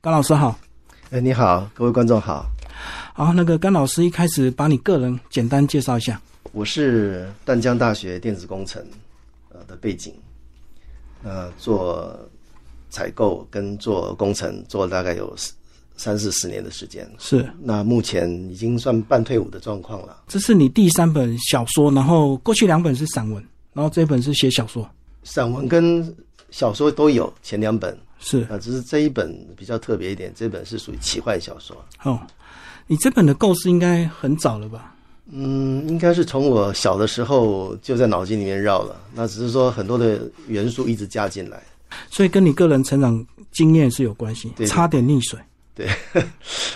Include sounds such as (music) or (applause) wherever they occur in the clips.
甘老师好。哎，你好，各位观众好。好，那个甘老师一开始把你个人简单介绍一下。我是淡江大学电子工程呃的背景，呃，做采购跟做工程做了大概有三四十年的时间。是。那目前已经算半退伍的状况了。这是你第三本小说，然后过去两本是散文，然后这本是写小说。散文跟小说都有，前两本是啊，只是这一本比较特别一点，这本是属于奇幻小说。哦，你这本的构思应该很早了吧？嗯，应该是从我小的时候就在脑筋里面绕了，那只是说很多的元素一直加进来，所以跟你个人成长经验是有关系。对差点溺水。对，(laughs)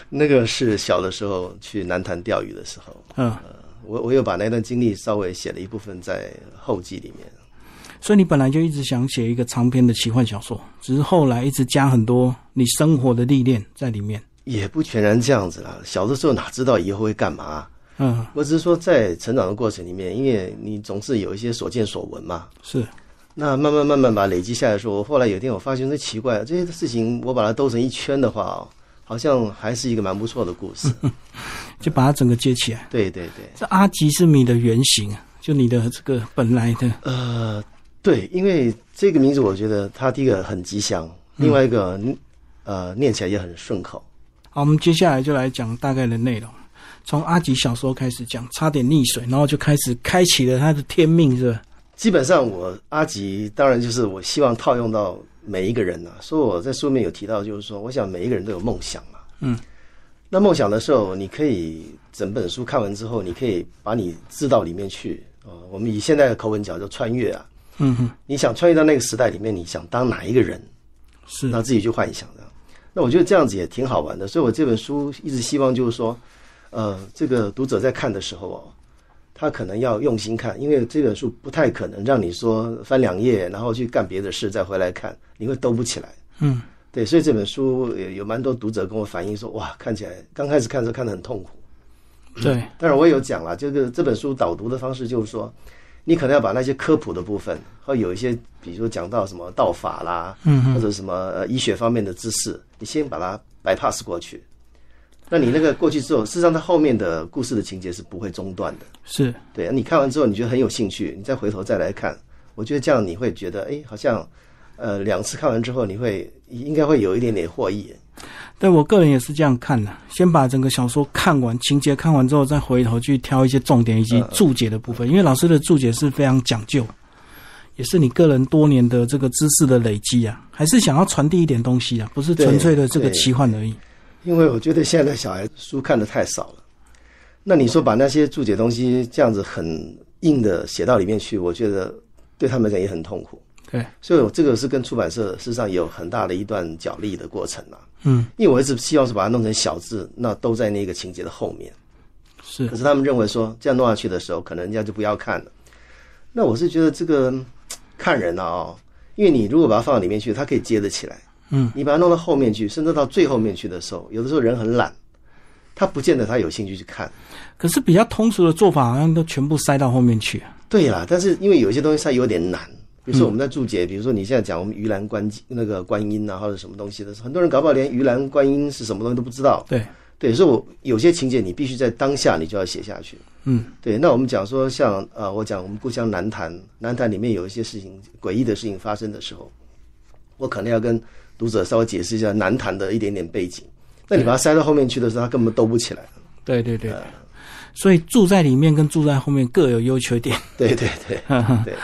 那个是小的时候去南潭钓鱼的时候，嗯，我我有把那段经历稍微写了一部分在后记里面。所以你本来就一直想写一个长篇的奇幻小说，只是后来一直加很多你生活的历练在里面。也不全然这样子啦，小的时候哪知道以后会干嘛？嗯，我只是说在成长的过程里面，因为你总是有一些所见所闻嘛。是。那慢慢慢慢把累积下来说，我后来有一天我发现，这奇怪，这些事情我把它兜成一圈的话，好像还是一个蛮不错的故事，(laughs) 就把它整个接起来。对对对，这阿吉是你的原型啊，就你的这个本来的。呃，对，因为这个名字我觉得它第一个很吉祥，另外一个、呃念起来也很顺口。好，我们接下来就来讲大概的内容，从阿吉小时候开始讲，差点溺水，然后就开始开启了他的天命，是吧？基本上我阿吉当然就是我希望套用到每一个人呐、所以我在书里面有提到，就是说我想每一个人都有梦想嘛。嗯，那梦想的时候，你可以整本书看完之后，你可以把你置到里面去。呃，我们以现在的口吻讲，就穿越啊。嗯哼，你想穿越到那个时代里面，你想当哪一个人？是那自己去幻想的。那我觉得这样子也挺好玩的，所以我这本书一直希望就是说，呃，这个读者在看的时候哦，他可能要用心看，因为这本书不太可能让你说翻两页，然后去干别的事再回来看，你会兜不起来。嗯，对，所以这本书有有蛮多读者跟我反映说，哇，看起来刚开始看的时候看得很痛苦。对，当然我也有讲了，这个这本书导读的方式就是说，你可能要把那些科普的部分，或有一些，比如说讲到什么道法啦，嗯或者什么呃医学方面的知识，你先把它 bypass 过去。那你那个过去之后，事实上它后面的故事的情节是不会中断的。是对，你看完之后你觉得很有兴趣，你再回头再来看，我觉得这样你会觉得，哎，好像呃两次看完之后，你会应该会有一点点获益。对我个人也是这样看的，先把整个小说看完，情节看完之后，再回头去挑一些重点以及注解的部分，因为老师的注解是非常讲究，也是你个人多年的这个知识的累积啊，还是想要传递一点东西啊，不是纯粹的这个奇幻而已。因为我觉得现在的小孩书看的太少了，那你说把那些注解东西这样子很硬的写到里面去，我觉得对他们来讲也很痛苦。对，所以我这个是跟出版社事实上也有很大的一段角力的过程啊。嗯，因为我一直希望是把它弄成小字，那都在那个情节的后面。是可是他们认为说这样弄下去的时候，可能人家就不要看了。那我是觉得这个嗯看人啊、哦，因为你如果把它放到里面去，它可以接得起来。嗯，你把它弄到后面去，甚至到最后面去的时候，有的时候人很懒，他不见得他有兴趣去看。可是比较通俗的做法，好像都全部塞到后面去。对啦，但是因为有些东西它有点难，比如说我们在注解，比如说你现在讲我们盂兰观那个观音啊，或者什么东西的时候，很多人搞不好连盂兰观音是什么东西都不知道。对，对，所以我有些情节你必须在当下你就要写下去。嗯，对，那我们讲说像呃，我讲我们故乡南坛，南坛里面有一些事情诡异的事情发生的时候，我可能要跟读者稍微解释一下南坛的一点点背景。那你把它塞到后面去的时候，它根本兜不起来。对对对。所以住在里面跟住在后面各有优缺点。(laughs) 对对对 (laughs) 对。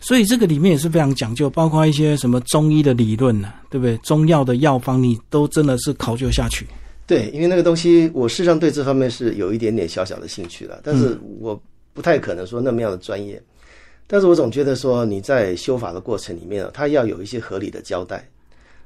所以这个里面也是非常讲究，包括一些什么中医的理论呢、对不对？中药的药方你都真的是考究下去。对，因为那个东西，我事实上对这方面是有一点点小小的兴趣了，但是我不太可能说那么样的专业。但是我总觉得说你在修法的过程里面，它要有一些合理的交代，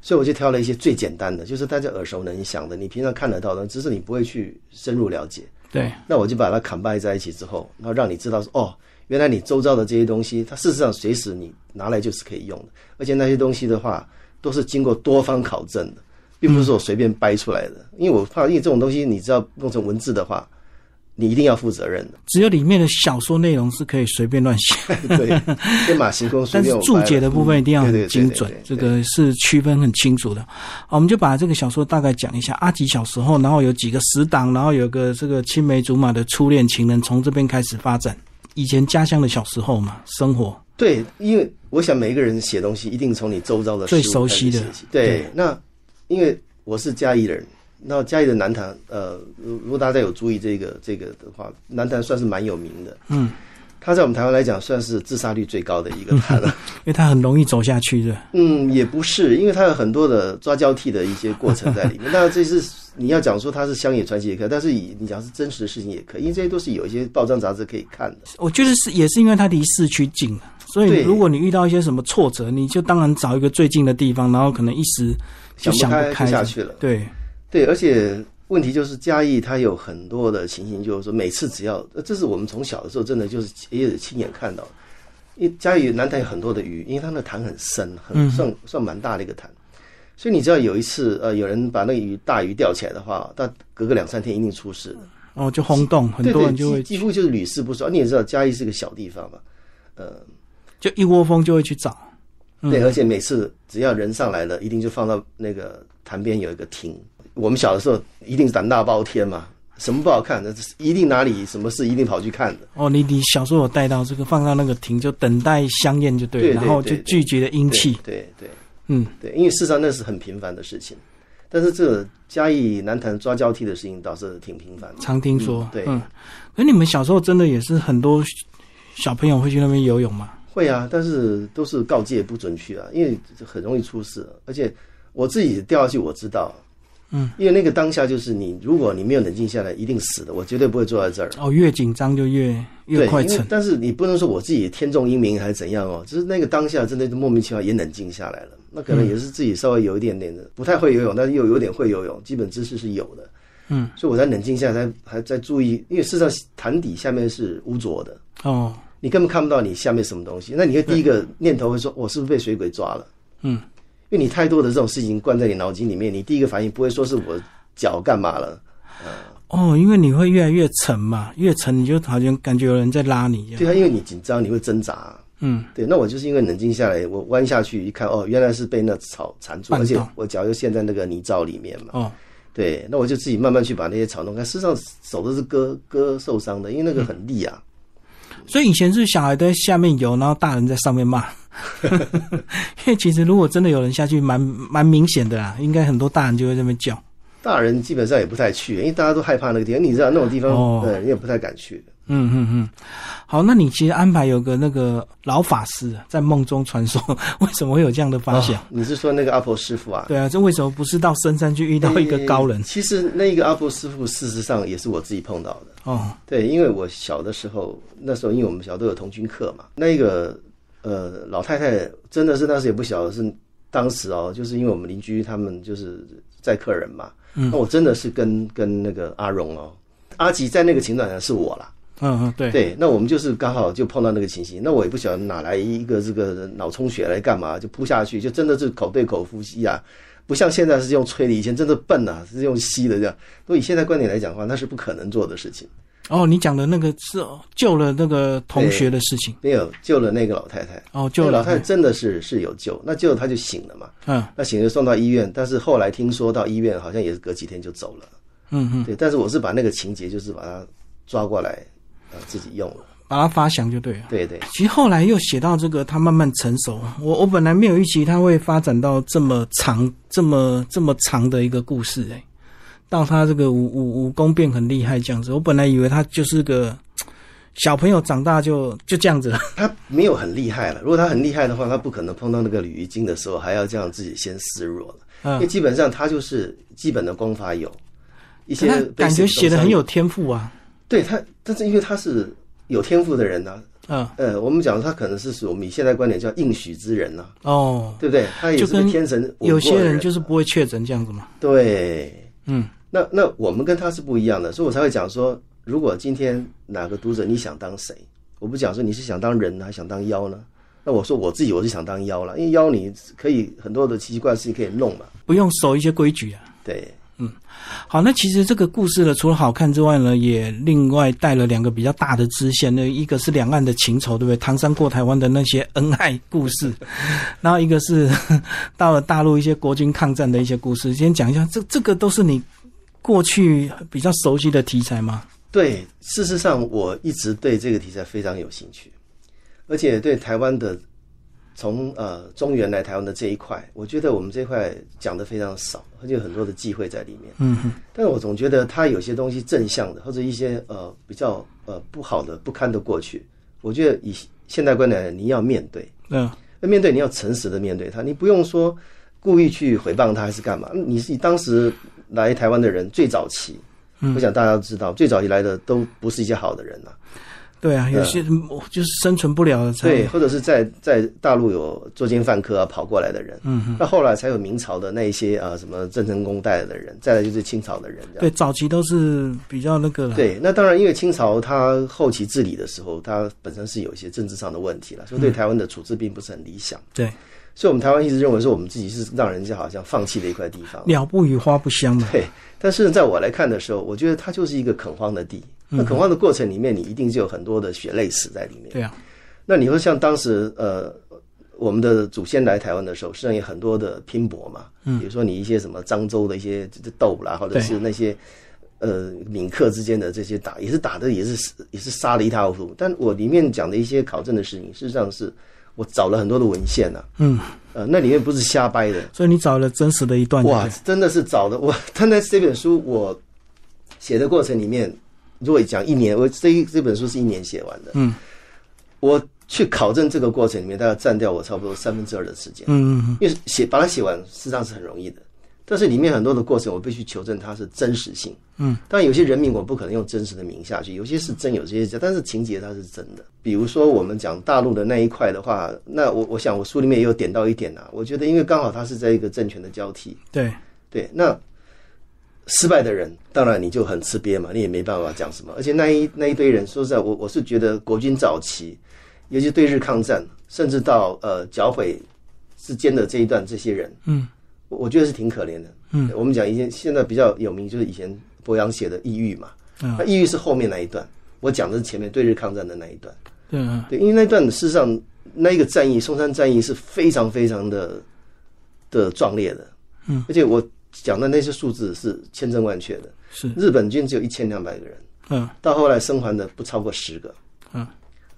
所以我就挑了一些最简单的，就是大家耳熟能详的，你平常看得到的，只是你不会去深入了解。对，那我就把它砍掰在一起之后，然后让你知道说，哦，原来你周遭的这些东西，它事实上随时你拿来就是可以用的，而且那些东西的话，都是经过多方考证的，并不是我随便掰出来的。因为我怕，因为这种东西，你知道弄成文字的话，你一定要负责任的。只有里面的小说内容是可以随便乱写，(laughs) 对，天马行空，(laughs) 但是注解的部分一定要精准这个是区分很清楚的。好，我们就把这个小说大概讲一下。阿吉小时候，然后有几个死党，然后有个这个青梅竹马的初恋情人，从这边开始发展。以前家乡的小时候嘛，生活对，因为我想每一个人写东西一定从你周遭的最熟悉的对那因为我是嘉义人，那嘉义的南坛，呃，如如果大家有注意这个这个的话，南坛算是蛮有名的。嗯，它在我们台湾来讲，算是自杀率最高的一个坛了。(laughs) 因为它很容易走下去的。嗯，也不是，因为它有很多的抓交替的一些过程在里面。(laughs) 那，这是你要讲说它是乡野传奇也可以，但是以你讲是真实的事情也可以，因为这些都是有一些报章杂志可以看的。我觉得是也是因为它离市区近，所以对如果你遇到一些什么挫折，你就当然找一个最近的地方，然后可能一时就想想不开下去了。对，对，而且问题就是嘉义它有很多的情形，就是说每次只要，呃这是我们从小的时候真的就是也有亲眼看到，因为嘉义南坛有很多的鱼，因为它那潭很深，很嗯算算蛮大的一个潭，所以你只要有一次呃有人把那个鱼大鱼钓起来的话，它隔个两三天一定出事的，哦，就轰动，很多人就会几几乎就是屡试不爽。你也知道嘉义是个小地方嘛，呃，就一窝蜂就会去找。嗯对，而且每次只要人上来了，一定就放到那个潭边有一个亭。我们小的时候一定是胆大包天嘛，什么不好看的，一定哪里什么事一定跑去看的。哦，你你小时候有带到这个放到那个亭，就等待香艳就对然后就拒绝了阴气。对对对嗯，对，因为事实上那是很平凡的事情，但是这个嘉义南坛抓交替的事情倒是挺频繁的。常听说。嗯对嗯，可你们小时候真的也是很多小朋友会去那边游泳吗？会啊，但是都是告诫不准去啊，因为很容易出事，而且我自己掉下去我知道。嗯，因为那个当下就是你，如果你没有冷静下来，一定死的。我绝对不会坐在这儿。哦，越紧张就越越快沉。但是你不能说我自己天纵英明还是怎样哦，就是那个当下真的莫名其妙也冷静下来了。那可能也是自己稍微有一点点的不太会游泳，但是又有点会游泳，基本知识是有的。嗯，所以我才冷静下来，才还在注意，因为事实上潭底下面是污浊的，哦，你根本看不到你下面什么东西。那你会第一个念头会说，我是不是被水鬼抓了？嗯，因为你太多的这种事情灌在你脑筋里面，你第一个反应不会说是我脚干嘛了。哦，因为你会越来越沉嘛，越沉你就好像感觉有人在拉你一样。对啊，因为你紧张，你会挣扎。嗯，对，那我就是因为冷静下来，我弯下去一看，哦，原来是被那草缠住，而且我脚又陷在那个泥沼里面嘛。哦，对，那我就自己慢慢去把那些草弄开。事实上，手都是割割受伤的，因为那个很利啊。所以以前是小孩在下面游，然后大人在上面骂。(laughs) 因为其实如果真的有人下去，蛮蛮明显的啦，应该很多大人就会在那边叫。大人基本上也不太去，因为大家都害怕那个地方。你知道那种地方，哦嗯，你也不太敢去。嗯嗯嗯，好，那你其实安排有个那个老法师在梦中传说，为什么会有这样的发想？哦你是说那个阿婆师傅啊？对啊，这为什么不是到深山去遇到一个高人呃？其实那个阿婆师傅，事实上也是我自己碰到的。哦，对，因为我小的时候，那时候因为我们小都有童军课嘛，那个呃老太太真的是那时也不小，是当时哦，就是因为我们邻居他们就是载客人嘛，嗯那我真的是跟跟那个阿荣哦，阿吉在那个情段上是我啦，嗯嗯，对，对，那我们就是刚好就碰到那个情形，那我也不晓得哪来一个这个脑充血来干嘛，就扑下去，就真的是口对口呼吸啊，不像现在是用吹的，以前真的笨啊，是用吸的这样。都以现在观点来讲的话，那是不可能做的事情。哦，你讲的那个是救了那个同学的事情。没有救了那个老太太，哦，救了老太太真的是是有救，那救了她就醒了嘛，嗯。那醒了送到医院，但是后来听说到医院好像也是隔几天就走了，嗯嗯，对，但是我是把那个情节就是把她抓过来，呃，自己用了，把它发祥就对了。对对。其实后来又写到这个，他慢慢成熟。我我本来没有预期他会发展到这么长、这么这么长的一个故事、欸，到他这个武武武功变很厉害这样子。我本来以为他就是个小朋友，长大就就这样子了。(laughs) 他没有很厉害了。如果他很厉害的话，他不可能碰到那个鲤鱼精的时候还要这样自己先示弱了。因为嗯，基本上他就是基本的功法有，一些感觉写的很有天赋啊。对他，但是因为他是有天赋的人呐、嗯，呃，我们讲他可能是属于我们以现在观点叫应许之人呐、哦，对不对？他也是跟个天神有些人人就是不会确诊这样子嘛。对，嗯，那那我们跟他是不一样的，所以我才会讲说，如果今天哪个读者你想当谁，我不讲说你是想当人呢，还想当妖呢？那我说我自己我是想当妖了，因为妖你可以很多的奇奇怪的事情可以弄嘛。不用守一些规矩啊。对，好，那其实这个故事呢，除了好看之外呢，也另外带了两个比较大的支线那，一个是两岸的情仇，对不对？唐山过台湾的那些恩爱故事，(laughs) 然后一个是 (laughs) 到了大陆一些国军抗战的一些故事。先讲一下，这这个都是你过去比较熟悉的题材吗？对，事实上我一直对这个题材非常有兴趣，而且对台湾的从呃中原来台湾的这一块，我觉得我们这块讲的非常少，而且有很多的忌讳在里面。嗯哼，但是我总觉得它有些东西正向的，或者一些呃比较呃不好的不堪的过去，我觉得以现代观来讲，你要面对，嗯那面对你要诚实的面对它，你不用说故意去诽谤他还是干嘛。你是当时来台湾的人最早期，我想大家都知道，最早期来的都不是一些好的人呐、对啊，有些人就是生存不了的才对，或者是在在大陆有作奸犯科啊跑过来的人，嗯哼，那后来才有明朝的那一些啊什么郑成功带来的人，再来就是清朝的人，对，早期都是比较那个了。对，那当然，因为清朝它后期治理的时候，它本身是有一些政治上的问题了，所以对台湾的处置并不是很理想。对，所以我们台湾一直认为说，我们自己是让人家好像放弃的一块地方。鸟不语花不香嘛。对，但是在我来看的时候，我觉得它就是一个垦荒的地。那恐慌的过程里面，你一定是有很多的血泪史在里面。对啊，那你说像当时呃，我们的祖先来台湾的时候，实际上有很多的拼搏嘛。嗯，比如说你一些什么漳州的一些斗啦，或者是那些呃闽客之间的这些打，也是打的也是也是杀的一塌糊涂。但我里面讲的一些考证的事情，事实上是我找了很多的文献呐、嗯，呃，那里面不是瞎掰的。所以你找了真实的一段。哇，真的是找的我。他那这本书我写的过程里面，如果讲一年，我这一这本书是一年写完的。嗯，我去考证这个过程里面，大概占掉我差不多三分之二的时间。嗯嗯嗯，因为写把它写完，事实上是很容易的。但是里面很多的过程，我必须求证它是真实性。嗯，当然有些人名我不可能用真实的名下去，有些是真，有些是假，但是情节它是真的。比如说我们讲大陆的那一块的话，那我我想我书里面也有点到一点啊。我觉得因为刚好它是在一个政权的交替，对，对，那失败的人，当然你就很吃瘪嘛，你也没办法讲什么。而且那一那一堆人，说实在，我我是觉得国军早期，尤其对日抗战，甚至到呃剿匪之间的这一段，这些人，嗯，我我觉得是挺可怜的。嗯，我们讲以前现在比较有名，就是以前博洋写的《抑郁》嘛，嗯那《抑郁》是后面那一段，我讲的是前面对日抗战的那一段。对啊，对，因为那段事实上那一个战役，松山战役是非常非常的的壮烈的，嗯，而且我讲的那些数字是千真万确的。是，日本军只有一千两百个人，嗯。到后来生还的不超过十个，嗯，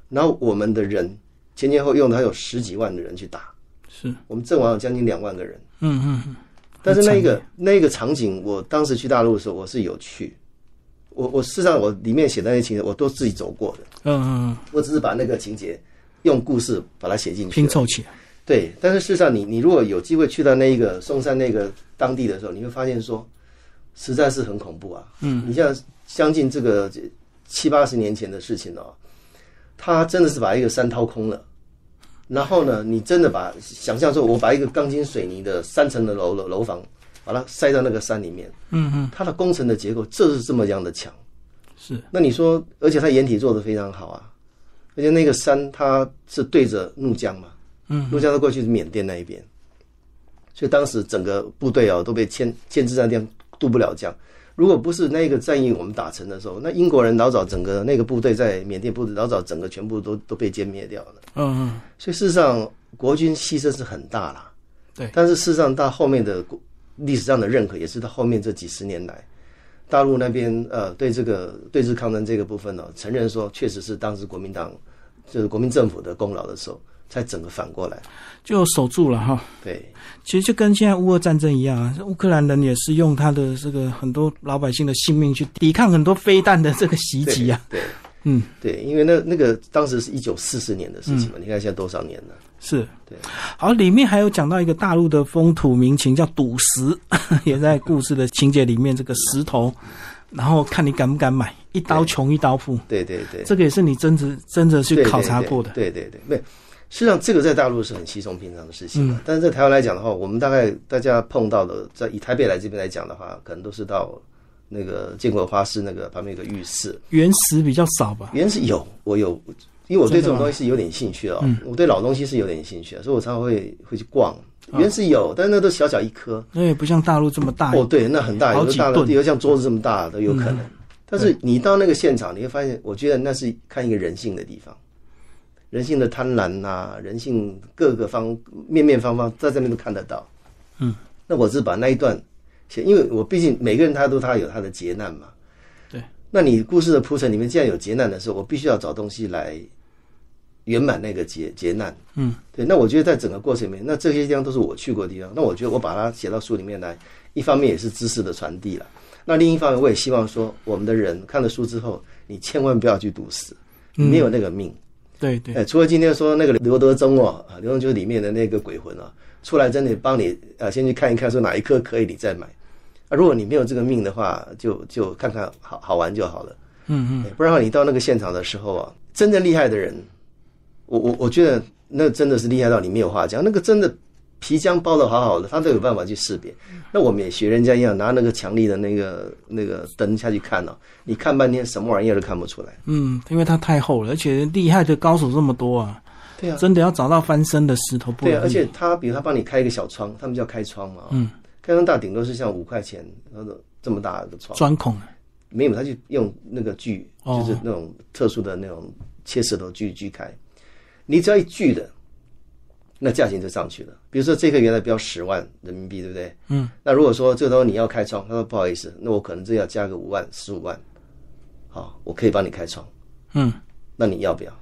然后我们的人前前后用的还有十几万的人去打，是，我们阵亡有将近两万个人。嗯嗯嗯，但是那很惨个那个场景，我当时去大陆的时候，我是有去，我我事实上我里面写的那些情节，我都自己走过的，嗯嗯嗯，我只是把那个情节用故事把它写进去，拼凑起来。对，但是事实上你，你如果有机会去到那一个松山那个当地的时候，你会发现说，实在是很恐怖啊。嗯，你像将近这个七八十年前的事情哦，他真的是把一个山掏空了，然后呢，你真的把想象说，我把一个钢筋水泥的三层的楼楼楼房，把它塞到那个山里面，嗯嗯，它的工程的结构就是这么样的强。是，那你说，而且它掩体做的非常好啊，而且那个山它是对着怒江嘛，嗯，怒江它过去是缅甸那一边，所以当时整个部队啊都被牵牵制在那地方渡不了江。如果不是那个战役我们打成的时候，那英国人老早整个那个部队在缅甸部队老早整个全部都都被歼灭掉了。嗯嗯，所以事实上国军牺牲是很大啦，对。但是事实上到后面的国历史上的认可，也是到后面这几十年来，大陆那边呃对这个对日抗战这个部分呢、承认说确实是当时国民党就是国民政府的功劳的时候，才整个反过来。就守住了哈。对其实就跟现在乌俄战争一样啊，乌克兰人也是用他的这个很多老百姓的性命去抵抗很多飞弹的这个袭击啊。对，嗯，对，因为那那个当时是一九四四年的事情嘛，你看现在多少年了？是，对。好，里面还有讲到一个大陆的风土民情，叫赌石，(laughs) 也在故事的情节里面，这个石头，然后看你敢不敢买，一刀穷一刀富，对对对，这个也是你真的真的去考察过的。对对对。实际上，这个在大陆是很稀松平常的事情嗯，但是在台湾来讲的话，我们大概大家碰到的，在以台北来这边来讲的话，可能都是到那个建国花市那个旁边有个浴室，原石比较少吧？原石有，我有，因为我对这种东西是有点兴趣哦，嗯我对老东西是有点兴趣的，所以我常常会会去逛。原石有，但是那都小小一颗。那也不像大陆这么大。哦，对，那很大，有的大的，有像桌子这么大都有可能。但是你到那个现场，你会发现，我觉得那是看一个人性的地方，人性的贪婪呐，人性各个方面面方方在这边都看得到。嗯，那我是把那一段写，因为我毕竟每个人他都他有他的劫难嘛。对，那你故事的铺陈里面既然有劫难的时候，我必须要找东西来圆满那个劫劫难。嗯，对，那我觉得在整个过程里面，那这些地方都是我去过的地方，那我觉得我把它写到书里面来，一方面也是知识的传递了。那另一方面，我也希望说，我们的人看了书之后，你千万不要去赌死，没有那个命。对对。哎，除了今天说那个刘德忠哦，刘德忠就是里面的那个鬼魂啊，出来真的帮你啊，先去看一看，说哪一颗可以，你再买。啊，如果你没有这个命的话，就就看看好好玩就好了。嗯嗯。不然的话，你到那个现场的时候啊，真正厉害的人，我我我觉得那真的是厉害到你没有话讲，那个真的。皮浆包的好好的，他都有办法去识别。那我们也学人家一样，拿那个强力的那个那个灯下去看哦，你看半天什么玩意儿都看不出来。嗯，因为它太厚了，而且厉害的高手这么多啊。对啊，真的要找到翻身的石头不对啊，而且他比如他帮你开一个小窗，他们叫开窗嘛。嗯，开窗大顶多是像五块钱那种这么大的窗。钻孔？没有，他就用那个锯，就是那种特殊的那种切石头锯锯开。你只要一锯的。那价钱就上去了。比如说这个原来标十万人民币，对不对？嗯。那如果说这时候你要开窗，他说不好意思，那我可能这要加个五万、十五万，好，我可以帮你开窗。嗯。那你要不要？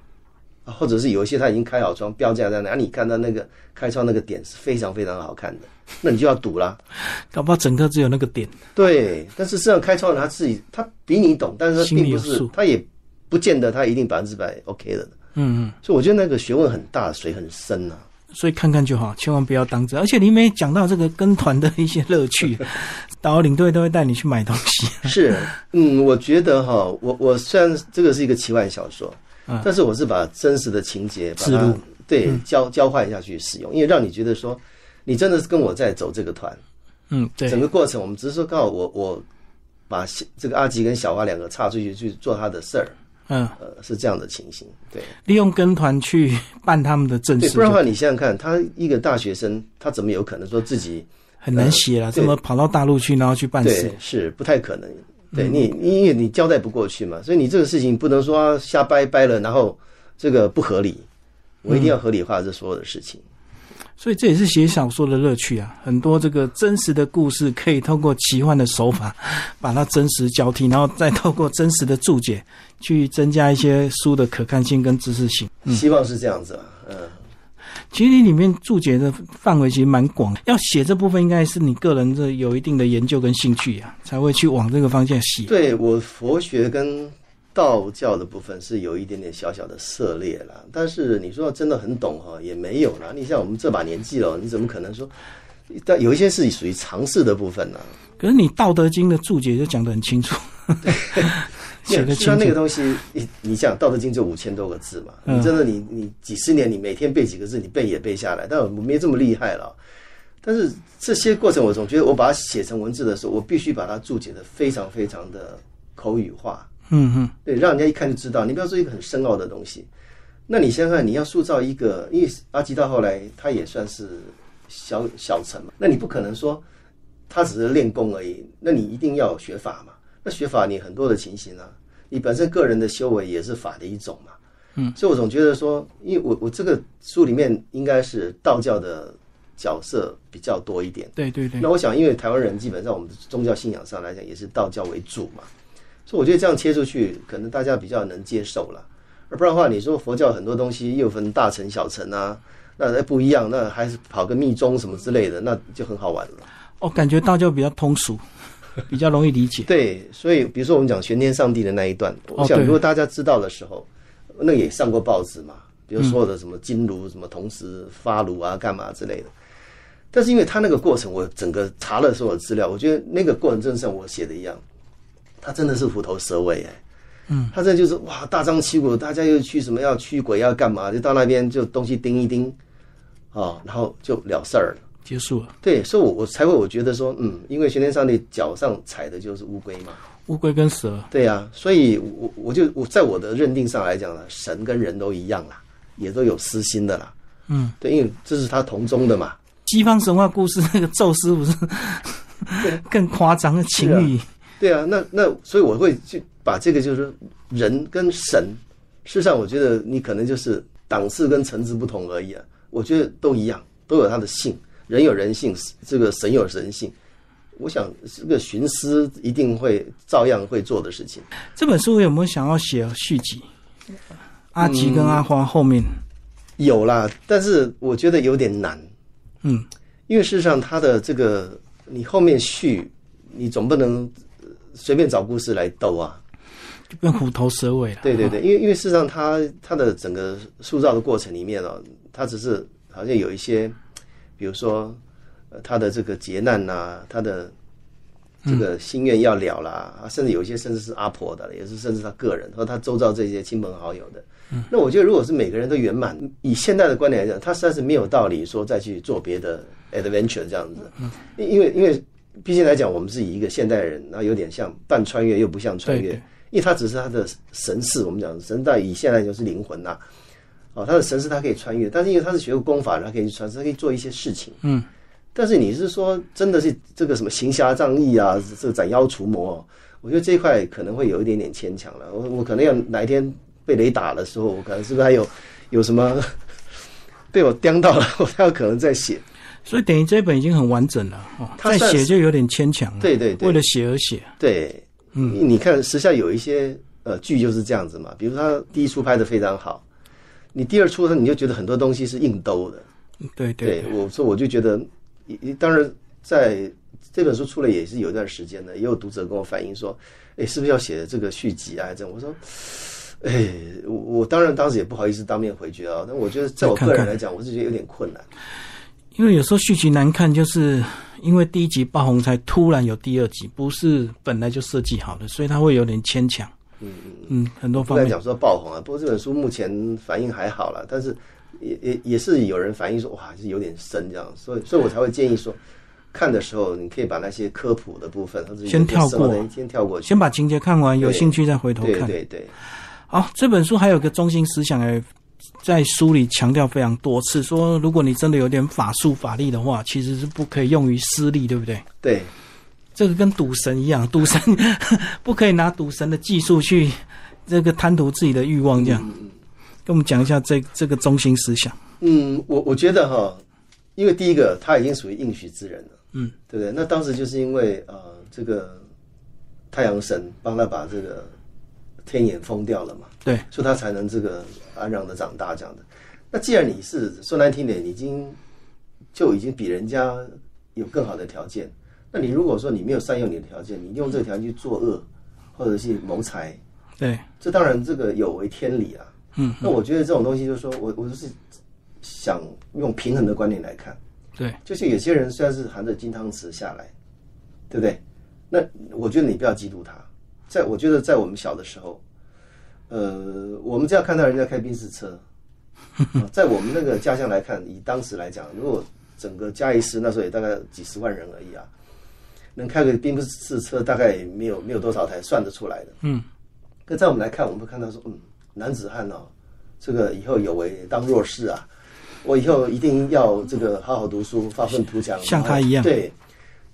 啊，或者是有一些他已经开好窗，标价在哪？你看到那个开窗那个点是非常非常好看的，那你就要赌啦。搞不好整个只有那个点。对，但是实际上开窗的他自己他比你懂，但是他并不是，他也不见得他一定百分之百 OK 的。嗯嗯。所以我觉得那个学问很大，水很深呐。所以看看就好，千万不要当真。而且里面讲到这个跟团的一些乐趣，(laughs) 导游领队都会带你去买东西。是，嗯，我觉得哈，我我虽然这个是一个奇幻小说，但是我是把真实的情节把它对交交换下去使用，因为让你觉得说，你真的是跟我在走这个团。嗯，对。整个过程我们只是说，刚好我我把这个阿吉跟小花两个岔出去去做他的事儿。嗯，呃，是这样的情形，对，利用跟团去办他们的正事，不然的话，你想想看，他一个大学生，他怎么有可能说自己很难写了？怎么跑到大陆去，然后去办事？是不太可能。对你，因为你交代不过去嘛，所以你这个事情不能说瞎掰掰了，然后这个不合理，我一定要合理化这所有的事情。所以这也是写小说的乐趣啊！很多这个真实的故事，可以透过奇幻的手法，(laughs) 把它真实交替，然后再透过真实的注解，去增加一些书的可看性跟知识性。希望是这样子啊，嗯。其实你里面注解的范围其实蛮广，要写这部分，应该是你个人这有一定的研究跟兴趣呀，才会去往这个方向写。对我佛学跟。道教的部分是有一点点小小的涉猎了，但是你说真的很懂哈，也没有啦。你像我们这把年纪了，你怎么可能说？但有一些是属于常识的部分呢。可是你《道德经》的注解就讲得很清楚，(laughs) 写的清楚。那个东西，你你像《道德经》就五千多个字嘛，你真的你你几十年你每天背几个字，你背也背下来，但我没这么厉害了。但是这些过程，我总觉得我把它写成文字的时候，我必须把它注解的非常非常的口语化。嗯嗯，对，让人家一看就知道。你不要说一个很深奥的东西，那你想想看，你要塑造一个，因为阿吉到后来他也算是小小成嘛，那你不可能说他只是练功而已，那你一定要学法嘛。那学法你很多的情形啊，你本身个人的修为也是法的一种嘛。嗯，所以我总觉得说，因为我我这个书里面应该是道教的角色比较多一点。对对对。那我想，因为台湾人基本上我们的宗教信仰上来讲也是道教为主嘛。所以我觉得这样切出去，可能大家比较能接受了。而不然的话，你说佛教很多东西又分大乘小乘啊，那不一样，那还是跑个密宗什么之类的，那就很好玩了。哦，感觉道教比较通俗，比较容易理解。(laughs) 对，所以比如说我们讲玄天上帝的那一段，我想如果大家知道的时候，那也上过报纸嘛，比如说的什么金炉什么同时发炉啊，干嘛之类的。但是因为他那个过程，我整个查了所有资料，我觉得那个过程真的像我写的一样。他真的是虎头蛇尾哎，嗯，他这就是哇大张旗鼓，大家又去什么要驱鬼要干嘛，就到那边就东西盯一盯，啊，然后就了事儿了，结束了。对，所以，我我才会我觉得说，嗯，因为玄天上帝脚上踩的就是乌龟嘛，乌龟跟蛇，对呀，所以我我就我在我的认定上来讲呢，神跟人都一样啦，也都有私心的啦，嗯，对，因为这是他同宗的嘛。西方神话故事那个宙斯不是 (laughs) 更夸张的情欲？对啊，那那所以我会去把这个就是说人跟神，事实上我觉得你可能就是档次跟层次不同而已啊。我觉得都一样，都有他的性，人有人性，这个神有神性。我想这个寻思一定会照样会做的事情。这本书有没有想要写续集？阿吉跟阿花后面有啦，但是我觉得有点难。嗯，因为事实上他的这个你后面续，你总不能随便找故事来逗啊，就变虎头蛇尾了。对对对，因为因为事实上他他的整个塑造的过程里面哦，他只是好像有一些，比如说。他的这个劫难呐，他的这个心愿要了啦，甚至有一些甚至是阿婆的，也是甚至他个人和他周遭这些亲朋好友的。那我觉得，如果是每个人都圆满，以现在的观点来讲，他实在是没有道理说再去做别的 adventure 这样子。因为因为毕竟来讲，我们是以一个现代人，然后有点像半穿越又不像穿越，因为他只是他的神识，我们讲神代以现在就是灵魂呐。哦，他的神识他可以穿越，但是因为他是学过功法，他可以去穿，他可以做一些事情。嗯。但是你是说真的是这个什么行侠仗义啊，这个斩妖除魔？我觉得这一块可能会有一点点牵强了。我我可能要哪一天被雷打的时候，我可能是不是还有有什么 (laughs) 被我刁到了，我才有可能再写。所以等于这本已经很完整了，哦，再写就有点牵强了。对对对，为了写而写。对，嗯，你看时下有一些呃剧就是这样子嘛，比如他第一出拍的非常好，你第二出呢你就觉得很多东西是硬兜的。对对，我说我就觉得。当然，在这本书出来也是有一段时间的，也有读者跟我反映说：“哎，是不是要写这个续集啊？”这样我说：“哎，我我当然当时也不好意思当面回绝啊。但我觉得，在我个人来讲，我是觉得有点困难，因为有时候续集难看，就是因为第一集爆红才突然有第二集，不是本来就设计好的，所以它会有点牵强。嗯嗯嗯，很多方面讲说爆红啊，不过这本书目前反应还好了，但是。也也也是有人反映说，哇，是有点深这样，所以所以我才会建议说，看的时候你可以把那些科普的部分，先跳过，先跳过去，先把情节看完，有兴趣再回头看。对对对。好，这本书还有个中心思想，哎，在书里强调非常多次，说如果你真的有点法术法力的话，其实是不可以用于私利，对不对？对。这个跟赌神一样，赌神 (laughs) 不可以拿赌神的技术去这个贪图自己的欲望，这样。跟我们讲一下这这个中心思想。嗯，我我觉得哈，因为第一个他已经属于应许之人了，嗯，对不对？那当时就是因为呃，这个太阳神帮他把这个天眼封掉了嘛，对，所以他才能这个安然的长大这样的。那既然你是说难听点，已经就已经比人家有更好的条件，那你如果说你没有善用你的条件，你用这个条件去作恶或者是谋财，对，这当然这个有违天理啊。嗯，那我觉得这种东西就是说，我我就是想用平衡的观点来看，对，就是有些人虽然是含着金汤匙下来，对不对？那我觉得你不要嫉妒他。在我觉得在我们小的时候，呃，我们只要看到人家开宾士车，(laughs) 在我们那个家乡来看，以当时来讲，如果整个嘉义市那时候也大概几十万人而已啊，能开个宾士车大概没有没有多少台算得出来的。嗯，可在我们来看，我们会看到说，嗯。男子汉哦，这个以后有为当弱势啊！我以后一定要这个好好读书，发愤图强，像他一样。对，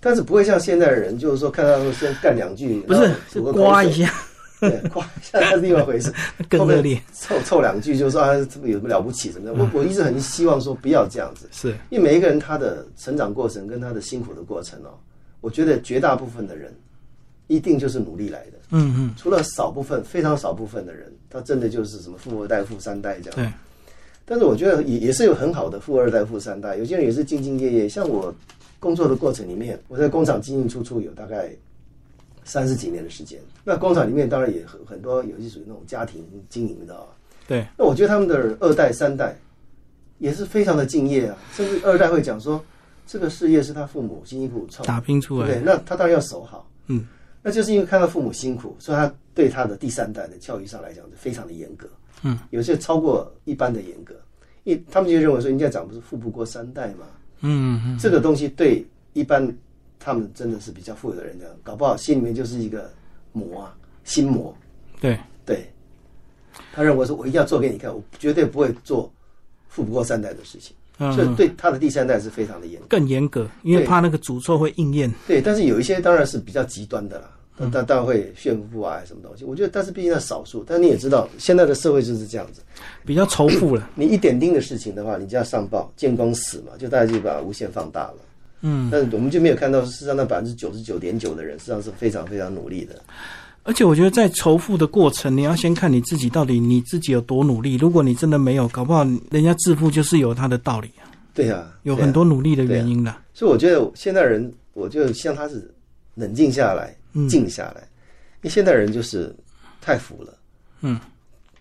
但是不会像现在的人，就是说看到先干两句，不是是刮一下，对，夸一下那是另外一回事，(laughs) 更恶劣，凑凑两句就说啊，这么有什么了不起什么的。我我一直很希望说不要这样子，是因为每一个人他的成长过程跟他的辛苦的过程哦，我觉得绝大部分的人一定就是努力来的。嗯嗯，除了少部分非常少部分的人，他真的就是什么富二代、富三代这样。对。但是我觉得也也是有很好的富二代、富三代，有些人也是兢兢业业。像我工作的过程里面，我在工厂进进出出有大概三十几年的时间。那工厂里面当然也很很多，有些属于那种家庭经营的啊。对。那我觉得他们的二代、三代也是非常的敬业啊，甚至二代会讲说，这个事业是他父母辛辛苦苦创打拼出来，对，那他当然要守好。嗯。那就是因为看到父母辛苦，所以他对他的第三代的教育上来讲是非常的严格，嗯，有些超过一般的严格，因为他们就认为说，人家讲不是富不过三代嘛，嗯嗯，这个东西对一般他们真的是比较富有的人讲，搞不好心里面就是一个魔啊，心魔，对对，他认为说我一定要做给你看，我绝对不会做富不过三代的事情，嗯所以对他的第三代是非常的严格。更严格，因为怕那个诅咒会应验。对，但是有一些当然是比较极端的啦，嗯但当然会炫富啊什么东西。我觉得，但是毕竟在少数，但你也知道，现在的社会就是这样子。比较仇富了。你一点丁的事情的话，你就要上报，见光死嘛，就大家就把无限放大了。嗯，但是我们就没有看到，事实上那百分之九十九点九的人，实际上是非常非常努力的。而且我觉得在仇富的过程，你要先看你自己到底你自己有多努力。如果你真的没有，搞不好人家致富就是有他的道理啊，对啊，有很多努力的原因啦。所以我觉得现代人，我就像他是冷静下来，嗯静下来。因为现代人就是太浮了，嗯，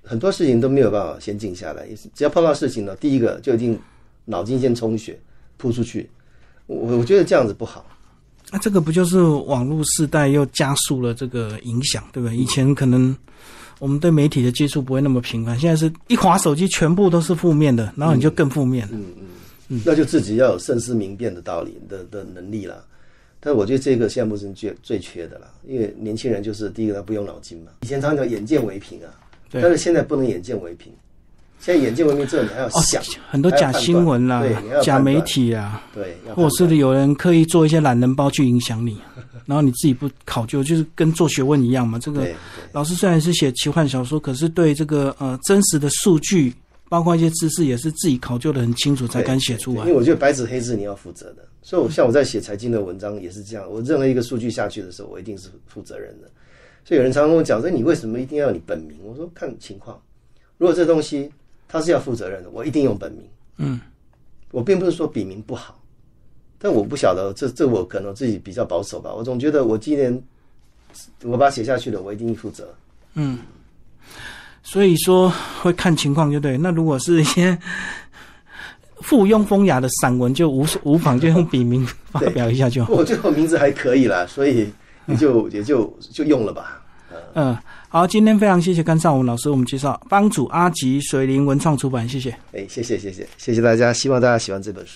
很多事情都没有办法先静下来。只要碰到事情呢，第一个就一定脑筋先充血，扑出去。我我觉得这样子不好。那、这个不就是网络时代又加速了这个影响，对不对？以前可能我们对媒体的接触不会那么频繁，现在是一划手机全部都是负面的，然后你就更负面了。嗯嗯，那就自己要有慎思明辨的道理的的能力了。但是我觉得这个现在目前最最缺的了，因为年轻人就是第一个他不用脑筋嘛，以前常讲眼见为凭啊，但是现在不能眼见为凭，现在眼见文明之后你还要哦，，很多假新闻啦假媒体啊，对，或者是有人刻意做一些懒人包去影响你，(laughs) 然后你自己不考究，就是跟做学问一样嘛。这个老师虽然是写奇幻小说，可是对这个呃真实的数据，包括一些知识，也是自己考究的很清楚才敢写出来因为。我觉得白纸黑字你要负责的，所以我像我在写财经的文章也是这样，我任何一个数据下去的时候，我一定是负责任的。所以有人常常跟我讲说，你为什么一定要你本名？我说看情况，如果这东西它是要负责任的，我一定用本名。嗯，我并不是说笔名不好，但我不晓得这这我可能自己比较保守吧。我总觉得我今年我把它写下去了，我一定负责。嗯所以说会看情况就对。那如果是一些附庸风雅的散文，就无无妨就用笔名发表一下就好。我觉得我名字还可以啦，所以也就也就就用了吧。嗯，好，今天非常谢谢甘少文老师，我们介绍帮主阿吉水灵文创出版，谢谢。哎，谢谢谢谢谢谢大家，希望大家喜欢这本书。